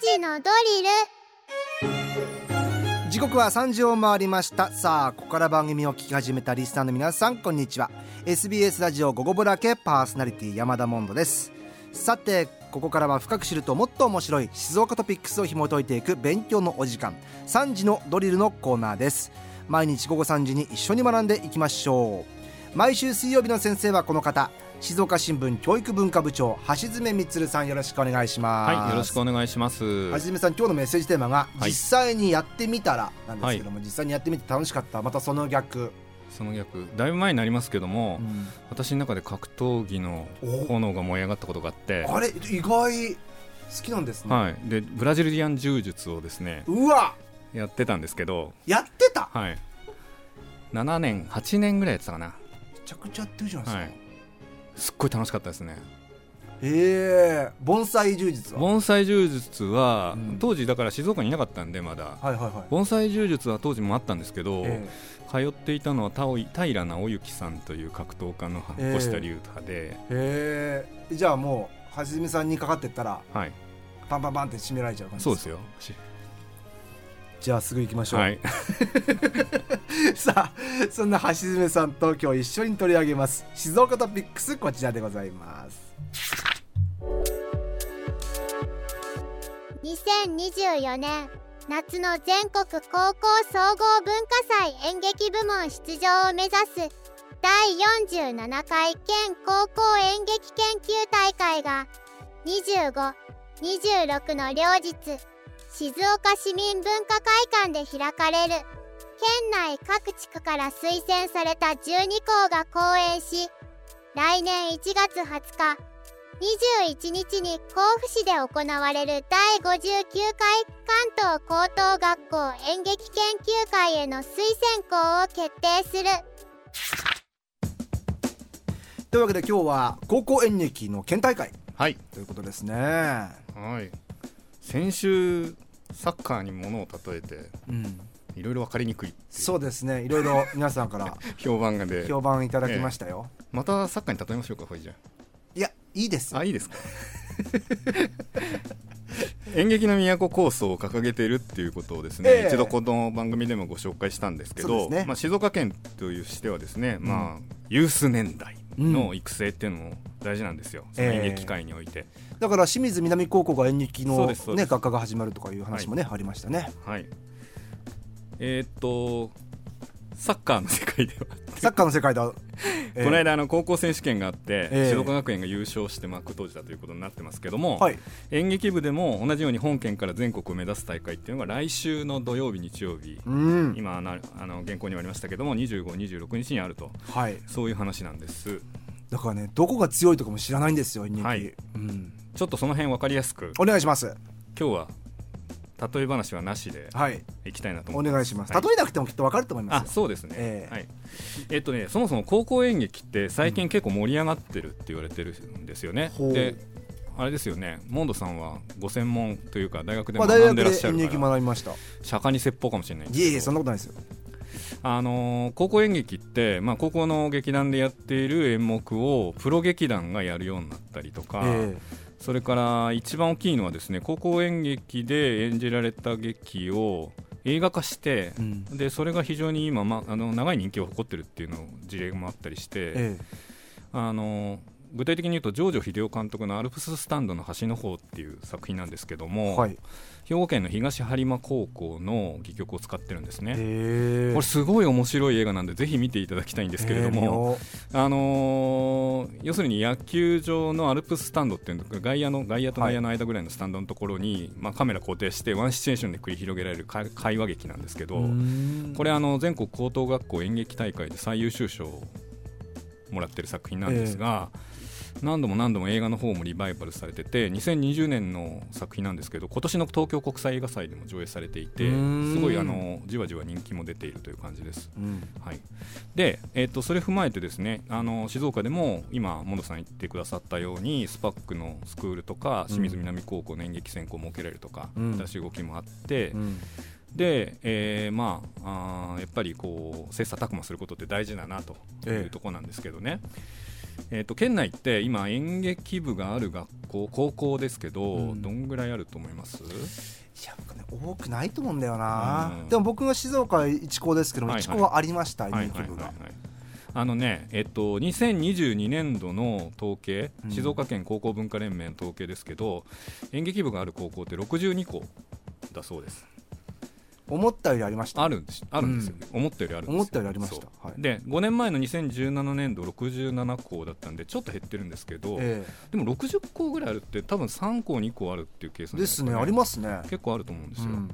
時のドリル。時刻は3時を回りました。さあここから番組を聞き始めたリスナーの皆さんこんにちは。SBS ラジオ午後ブラケパーソナリティ山田モンドです。さてここからは深く知るともっと面白い静岡トピックスを紐解いていく勉強のお時間3時のドリルのコーナーです。毎日午後3時に一緒に学んでいきましょう。毎週水曜日の先生はこの方。静岡新聞教育文化部長橋爪充さんよろしくお願いします。はいよろしくお願いします。橋爪さん今日のメッセージテーマが、実際にやってみたらなんですけども、はい、実際にやってみて楽しかった。またその逆。その逆。だいぶ前になりますけども、うん、私の中で格闘技の炎が燃え上がったことがあって。あれ意外好きなんですね。はい。でブラジリアン柔術をですねうわ！やってたんですけど。やってた？はい。7年8年ぐらいやってたかな。めちゃくちゃやってるじゃないですか、はいすっごい楽しかったですね。ええー、盆栽柔術は？盆栽柔術は、うん、当時だから静岡にいなかったんでまだ、はいはいはい、盆栽柔術は当時もあったんですけど、えー、通っていたのは平直之さんという格闘家の越田龍太で。え。ー、じゃあもうはじめさんにかかってったら、はい、パンパンパンって締められちゃう感じそうですよじゃあすぐ行きましょう、はい、さあそんな橋爪さんと今日一緒に取り上げます。静岡トピックスこちらでございます。2024年夏の全国高校総合文化祭演劇部門出場を目指す第47回県高校演劇研究大会が25、26の両日静岡市民文化会館で開かれる県内各地区から推薦された12校が講演し来年1月20日21日に甲府市で行われる第59回関東高等学校演劇研究会への推薦校を決定する。というわけで今日は高校演劇の県大会、はい、ということですね。はい先週サッカーにものを例えて、いろいろ分かりにくいそうですね。いろいろ皆さんから 評判がで評判いただきましたよ、えまたサッカーに例えましょうかほいじゃいやいいですあいいですか？演劇の都構想を掲げているっていうことをですね、えー、一度この番組でもご紹介したんですけど、ね、まあ、静岡県というしてはですね、うん、まあ、ユース年代の育成っていうのも大事なんですよ、その演劇界において、えー、だから清水南高校が演劇の、ね、学科が始まるとかいう話もね、はい、ありましたね。はい。えー、っとサッカーの世界ではサッカーの世界だ、えー、この間あの高校選手権があって、えー、静岡学園が優勝して幕閉じたということになってますけども、はい、演劇部でも同じように本県から全国を目指す大会っていうのが来週の土曜日日曜日、うん、今あのあの原稿にもありましたけども25、26日にあると、はい、そういう話なんです。だからねどこが強いとかも知らないんですよ演劇、はい、うん、ちょっとその辺分かりやすく。お願いします。今日は例え話はなしでい。きたいなと思い、はい、お願いします、はい、例えなくてもきっとわかると思いますあそうですね、えー、はい。えっとねそもそも高校演劇って最近結構盛り上がってるって言われてるんですよね、うん、であれですよね。モンドさんはご専門というか大学で学んでらっしゃるから、まあ、学びました。釈迦に説法かもしれないいえいえそんなことないですよ。あのー、高校演劇って、まあ、高校の劇団でやっている演目をプロ劇団がやるようになったりとか、えーそれから一番大きいのはですね高校演劇で演じられた劇を映画化して、うん、でそれが非常に今、ま、あの長い人気を誇ってるっていうの事例もあったりして、ええ、あの具体的に言うとジョージ秀夫監督の「アルプススタンドの端の方」っていう作品なんですけども、はい、兵庫県の東播磨高校の戯曲を使ってるんですね。これすごい面白い映画なんでぜひ見ていただきたいんですけれども、あのー、要するに野球場のアルプススタンドっていうのが外野の外野と内野の間ぐらいのスタンドのところに、はい、まあ、カメラ固定してワンシチュエーションで繰り広げられる会話劇なんですけどこれあの全国高等学校演劇大会で最優秀賞をもらってる作品なんですが、えー何度も何度も映画の方もリバイバルされてて2020年の作品なんですけど今年の東京国際映画祭でも上映されていてすごいあのじわじわ人気も出ているという感じです。うん、はい、で、えー、とそれ踏まえてですねあの静岡でも今モンドさん言ってくださったようにスパックのスクールとか清水南高校の演劇専攻を設けられるとか、うん、新しい動きもあって。うん。で、えー、まああやっぱりこう切磋琢磨することって大事だなというところなんですけどね、ええーと、県内って今演劇部がある学校高校ですけど、うん、どんぐらいあると思います？いや僕ね多くないと思うんだよな、うん、でも僕が静岡一高ですけど、はいはい、一高はありました演劇部が。あのね、えっと、2022年度の統計、静岡県高校文化連盟の統計ですけど、演劇部がある高校って62校だそうです。思ったよりありました。あるんです。あるんですよ、うん、思ったよりある思ったよりありました、はい、で5年前の2017年度67校だったんでちょっと減ってるんですけど、えー、でも60校ぐらいあるって多分3校2校あるっていうケース、ね、ですねありますね。結構あると思うんですよ、うん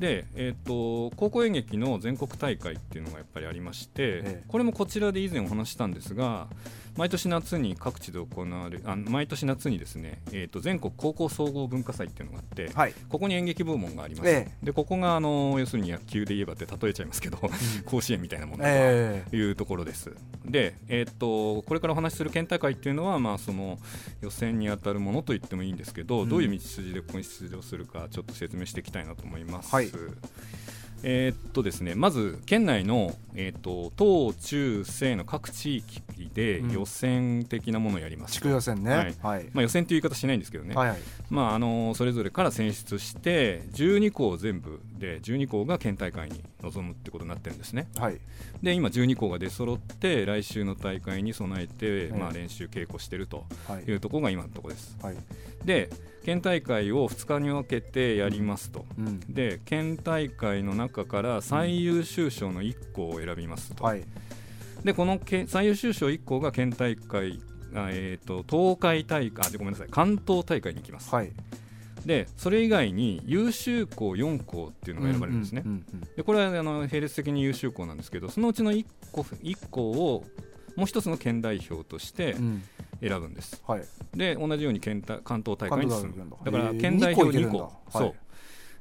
で、えーと、高校演劇の全国大会っていうのがやっぱりありまして、ええ、これもこちらで以前お話したんですが毎年夏に各地で行われあ毎年夏にですね、えーと、全国高校総合文化祭っていうのがあって、はい、ここに演劇部門があります、え、でここがあの要するに野球で言えばって例えちゃいますけど、うん、甲子園みたいなものというところです、で、えーと、これからお話しする県大会っていうのは、まあ、その予選に当たるものと言ってもいいんですけど、うん、どういう道筋でここに出場するかちょっと説明していきたいなと思います。はいえー、っとですね、まず県内の、えー、っと東中西の各地域で予選的なものをやります、地区予選ね、はい。はい、まあ、予選という言い方しないんですけどね、はいはい、まあ、あのそれぞれから選出して12校全部で12校が県大会に臨むってことになってるんですね、はい、で今12校が出揃って来週の大会に備えて、まあ、練習稽古してるとい。うところが今のところです、はい、で県大会を2日に分けてやりますと、うん、で県大会の中から最優秀賞の1校を選びますと、はい、でこの最優秀賞1校が県大会えーと、東海大会あごめんなさい関東大会に行きます、はい、でそれ以外に優秀校4校っていうのが選ばれるんですね、でこれはあの並列的に優秀校なんですけどそのうちの1校 ,1 校をもう一つの県代表として選ぶんです、うんはい、で同じように県関東大会に進む。だ。から県代表2校そう。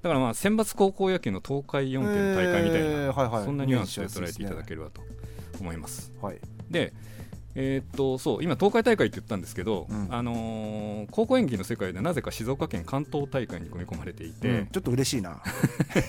だからまあ選抜高校野球の東海4県大会みたいな、はいはい、そんなニュアンスで捉えていただければと思います。はい、でえー、っとそう今東海大会って言ったんですけど、うん、あのー、高校演技の世界でなぜか静岡県関東大会に組み込まれていて、うん、ちょっと嬉しいな。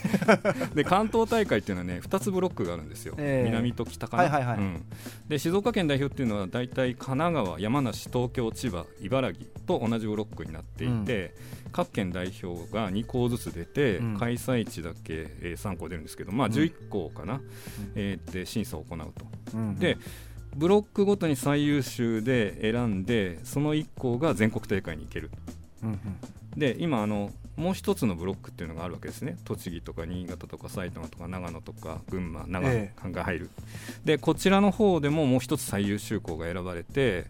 で関東大会っていうのはね2つブロックがあるんですよ、えー、南と北かな、はいはいはい。うん、で静岡県代表っていうのは大体神奈川山梨東京千葉茨城と同じブロックになっていて、各県代表が2校ずつ出て、開催地だけ、えー、3校出るんですけどまあ11校かな、えー、で審査を行うと。でブロックごとに最優秀で選んでその1校が全国大会に行ける、うんうん、で今あのもう一つのブロックっていうのがあるわけですね。栃木とか新潟とか埼玉とか長野とか群馬長野が入る、ええ、でこちらの方でももう一つ最優秀校が選ばれて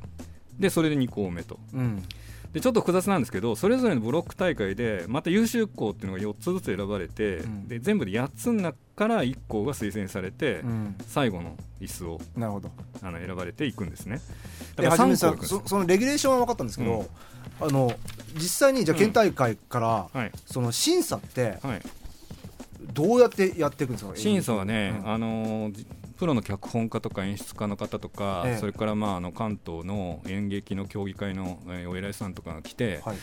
でそれで2校目と、うん、でちょっと複雑なんですけどそれぞれのブロック大会でまた優秀校っていうのが4つずつ選ばれて、うん、で全部で8つの中から1校が推薦されて、うん、最後の椅子をなるほど。あの選ばれていくんですね。だから3校そそのレギュレーションは分かったんですけど、うん、あの実際にじゃ県大会から、はい、その審査って、はい、どうやってやっていくんですか？審査はね、あのープロの脚本家とか演出家の方とか、ええ、それからまああの関東の演劇の協議会の、えー、お偉いさんとかが来て、はい、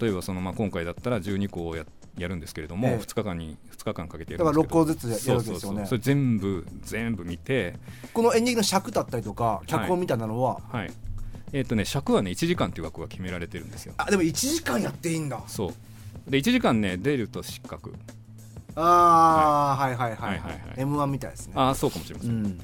例えばそのまあ今回だったら12校をややるんですけれども、ええ、2日間に2日間かけてやるんですけど。だから6校ずつやるわけですよね。それ全部全部見てこの演劇の尺だったりとか脚本みたいなのは、はい、はい、えー、っとね尺はね1時間という枠が決められてるんですよ。あでも1時間やっていいんだ。そう。で1時間ね出ると失格ああ、はい、はいはいはいはい、はい、m 1みたいですね。ああそうかもしれません、うん。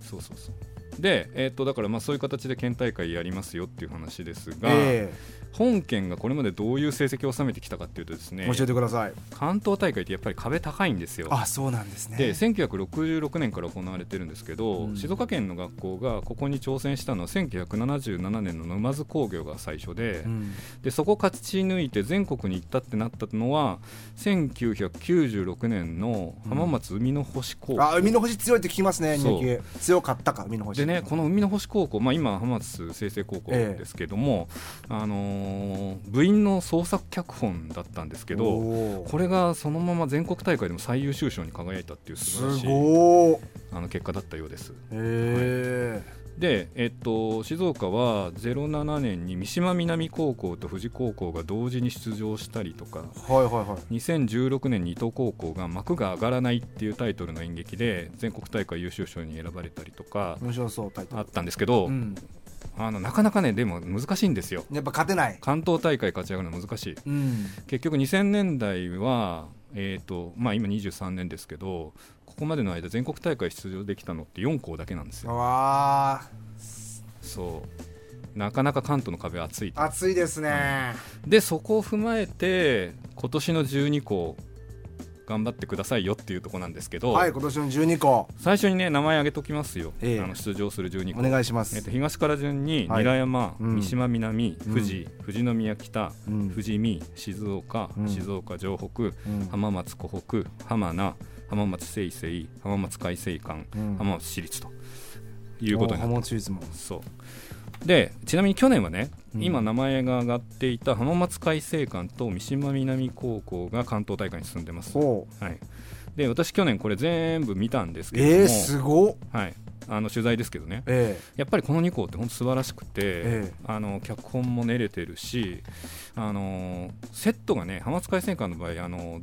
そうそうそうで、えー、とだからまあそういう形で県大会やりますよっていう話ですが、えー、本県がこれまでどういう成績を収めてきたかっていうとですね教えてください。関東大会ってやっぱり壁高いんですよ。あそうなんですね。で1966年から行われてるんですけど、うん、静岡県の学校がここに挑戦したのは1977年の沼津工業が最初でうん、でそこ勝ち抜いて全国に行ったってなったのは1996年の浜松海の星高校、うん、あ海の星強いって聞きますね強かったか海の星でねこの海の星高校、まあ、今浜松清成高校ですけども、ええ、あのー部員の創作脚本だったんですけどこれがそのまま全国大会でも最優秀賞に輝いたっていう素晴らしいあの結果だったようです。へはい。で、えっと、静岡は07年に三島南高校と富士高校が同時に出場したりとか、はいはいはい、2016年に伊東高校が幕が上がらないっていうタイトルの演劇で全国大会優秀賞に選ばれたりとか面白そうあったんですけど、うんあのなかなかねでも難しいんですよ。やっぱ勝てない。関東大会勝ち上がるの難しい、うん、結局2000年代は、えーとまあ、今23年ですけどここまでの間全国大会出場できたのって4校だけなんですよ。そう。なかなか関東の壁は厚い厚いですね、うん、でそこを踏まえて今年の12校頑張ってくださいよっていうところなんですけど、はい、今年の12個最初にね名前挙げときますよ、えー、あの出場する12個お願いします、えー、と東から順に韮山、三島南、富士、富士宮北、富士見静岡、静岡城北、浜松湖北浜名浜松清々浜松開誠館、浜松市立ということになってそうでちなみに去年はね、うん、今名前が挙がっていた浜松開誠館と三島南高校が関東大会に進んでます、はい、で私去年これ全部見たんですけども、えー、すごはい、あの取材ですけどね、えー、やっぱりこの2校って本当素晴らしくて、えー、あの脚本も練れてるしあのセットがね浜松開誠館の場合あの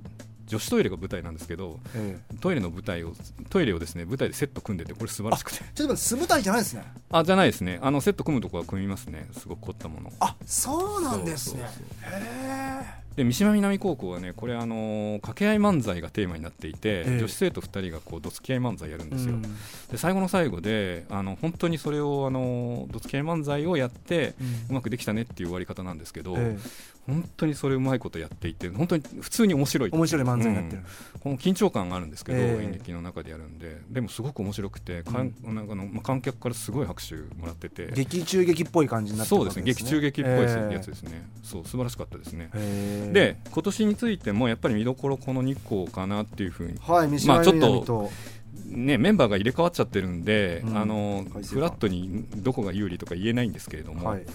女子トイレが舞台なんですけど、ええ、トイレの舞台をトイレをですね舞台でセット組んでてこれ素晴らしくて。ちょっと素舞台じゃないですね。あじゃないですね。あのセット組むとこは組みますね。すごく凝ったものあそうなんですね。へえで三島南高校はねこれあの掛け合い漫才がテーマになっていて、女子生徒2人がこうどつき合い漫才やるんですよ、うん、で最後の最後であの本当にそれをあのどつき合い漫才をやって、うまくできたねっていう終わり方なんですけど、本当にそれうまいことやっていて本当に普通に面白い面白い漫才になってる、うん、この緊張感があるんですけど、えー、演劇の中でやるんで。でもすごく面白くて、かん、なんかのまあ、観客からすごい拍手もらってて。劇中劇っぽい感じになってそうですね。劇中劇っぽいやつですね、えー、そう素晴らしかったですね、え。ー、で今年についてもやっぱり見どころこの2校かなっていうふうに、はい、まあちょっとね、メンバーが入れ替わっちゃってるんで、うん、あのフラットにどこが有利とか言えないんですけれども、はい、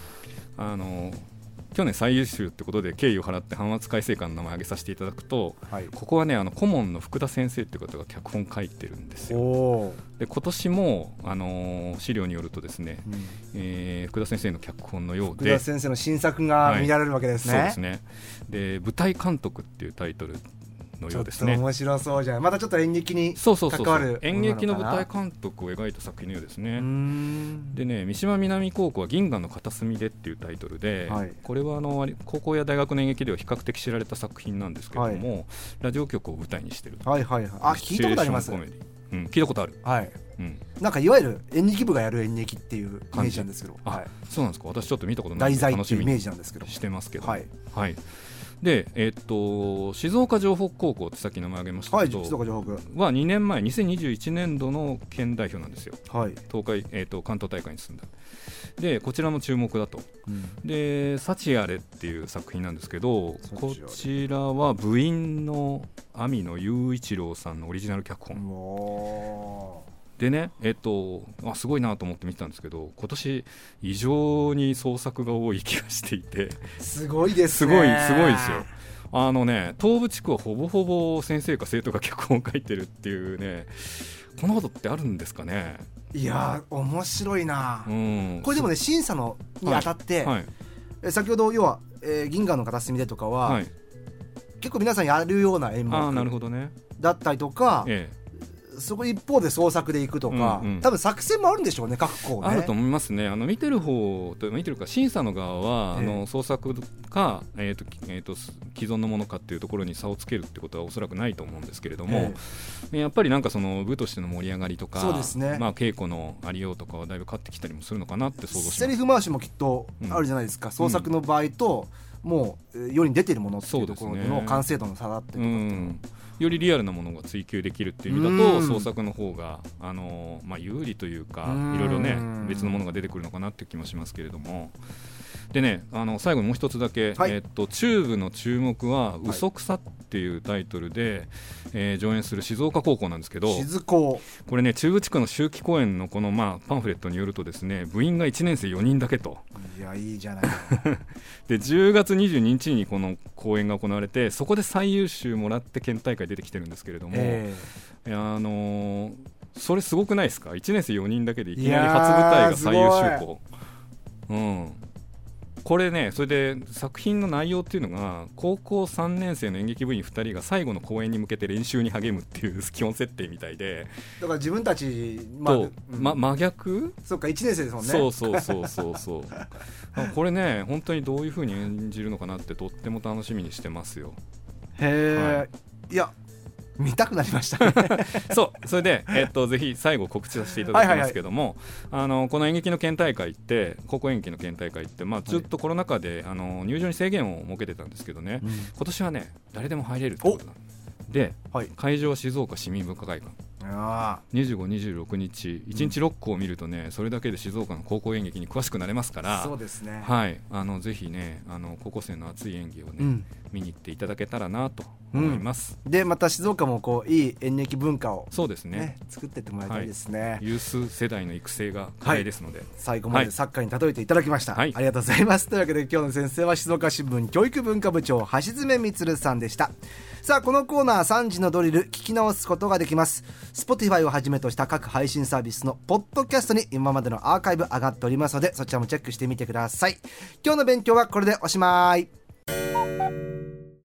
あの去年最優秀ってことで敬意を払って浜松開誠館の名前を挙げさせていただくと、はい、ここはねあの顧問の福田先生っていう方が脚本書いてるんですよ。で今年も、あのー、資料によるとですね、うん、えー、福田先生の脚本のようで福田先生の新作が見られるわけですね。はい、そうですね。で舞台監督っていうタイトルのようですね。面白そうじゃん。またちょっと演劇に関わる演劇の舞台監督を描いた作品のようですね。でね三島南高校は「銀河の片隅で」っていうタイトルで、はい、これはあの高校や大学の演劇では比較的知られた作品なんですけれども、はい、ラジオ局を舞台にしてるはいはいはい。あ聞いたことあります？うん、聞いたことある。はい。うん、なんかいわゆる演劇部がやる演劇っていうイメージなんですけど、はい、そうなんですか？私ちょっと見たことない題材っていうイメージなんですけど。してますけど。はい、はいで、えー、っと静岡城北高校ってさっき名前挙げましたけど、はい、静岡城北。は2年前2021年度の県代表なんですよ、はい。東海えー、っと関東大会に進んだ。でこちらも注目だと、うん、で「幸あれ」っていう作品なんですけどこちらは部員の網野雄一郎さんのオリジナル脚本でね、えっと、あすごいなと思って見てたんですけど今年異常に創作が多い気がしていて。すごいですね。すごいすごいですよ。あのね東部地区はほぼほぼ先生か生徒が脚本を書いてるっていうねこんなことってあるんですかね。いや面白いな、うん、これでもね審査のにあたって、はいはい、先ほど要は、えー、銀河の片隅でとかは、はい、結構皆さんやるような演目だったりとか、ええそこ一方で創作でいくとか、うんうん、多分作戦もあるんでしょうね各校ね。あると思いますね。あの見てる方と見てるか審査の側は、えー、あの創作か、えーとえーと、既存のものかっていうところに差をつけるってことはおそらくないと思うんですけれども、えー、やっぱりなんかその部としての盛り上がりとかそうですね、まあ、稽古のありようとかはだいぶ変わってきたりもするのかなって想像します。セリフ回しもきっとあるじゃないですか、うん、創作の場合と、もう世に出てるものっていうところの完成度の差だっていうことよりリアルなものが追求できるっていう意味だと創作の方があのまあ有利というかいろいろね別のものが出てくるのかなっていう気もしますけれども。でねあの最後にもう一つだけ、はい、えっとチューブの注目は「嘘くさ」っていうタイトルで、はい、えー、上演する静岡高校なんですけどこれね中部地区の秋季公演のこの、まあ、パンフレットによるとですね部員が1年生4人だけと。いやいいじゃない。で10月22日にこの公演が行われてそこで最優秀もらって県大会出てきてるんですけれども、えー、あのー、それすごくないですか？1年生4人だけでいきなり初舞台が最優秀校。うんこれねそれで作品の内容っていうのが高校3年生の演劇部員2人が最後の公演に向けて練習に励むっていう 基本設定みたいで。だから自分たち、まと、ま、真逆？そっか1年生ですもんね。そうそうそうそうそう。これね本当にどういうふうに演じるのかなってとっても楽しみにしてますよ。へえ、はい、いや見たくなりました、ね、そうそれで、えっと、ぜひ最後告知させていただきますけども、あのこの演劇の県大会って高校演劇の県大会って、まあ、ずっとコロナ禍で、あの入場に制限を設けてたんですけどね、うん、今年はね誰でも入れるってことなんで、はい、会場は静岡市民文化会館25、26日。1日6校を見るとね、それだけで静岡の高校演劇に詳しくなれますから。そうですね、はい、あのぜひねあの高校生の熱い演技をね、うん、見に行っていただけたらなと思います、うん、でまた静岡もこういい演劇文化を、そうですね。作ってってもらいたいですね、はい、ユース世代の育成が課題ですので、はい、最後までサッカーに例えていただきました、はい、ありがとうございます。というわけで今日の先生は静岡新聞教育文化部長橋爪充さんでした。さあこのコーナー3時のドリル聞き直すことができます Spotify をはじめとした各配信サービスのポッドキャストに今までのアーカイブ上がっておりますのでそちらもチェックしてみてください。今日の勉強はこれでおしまい。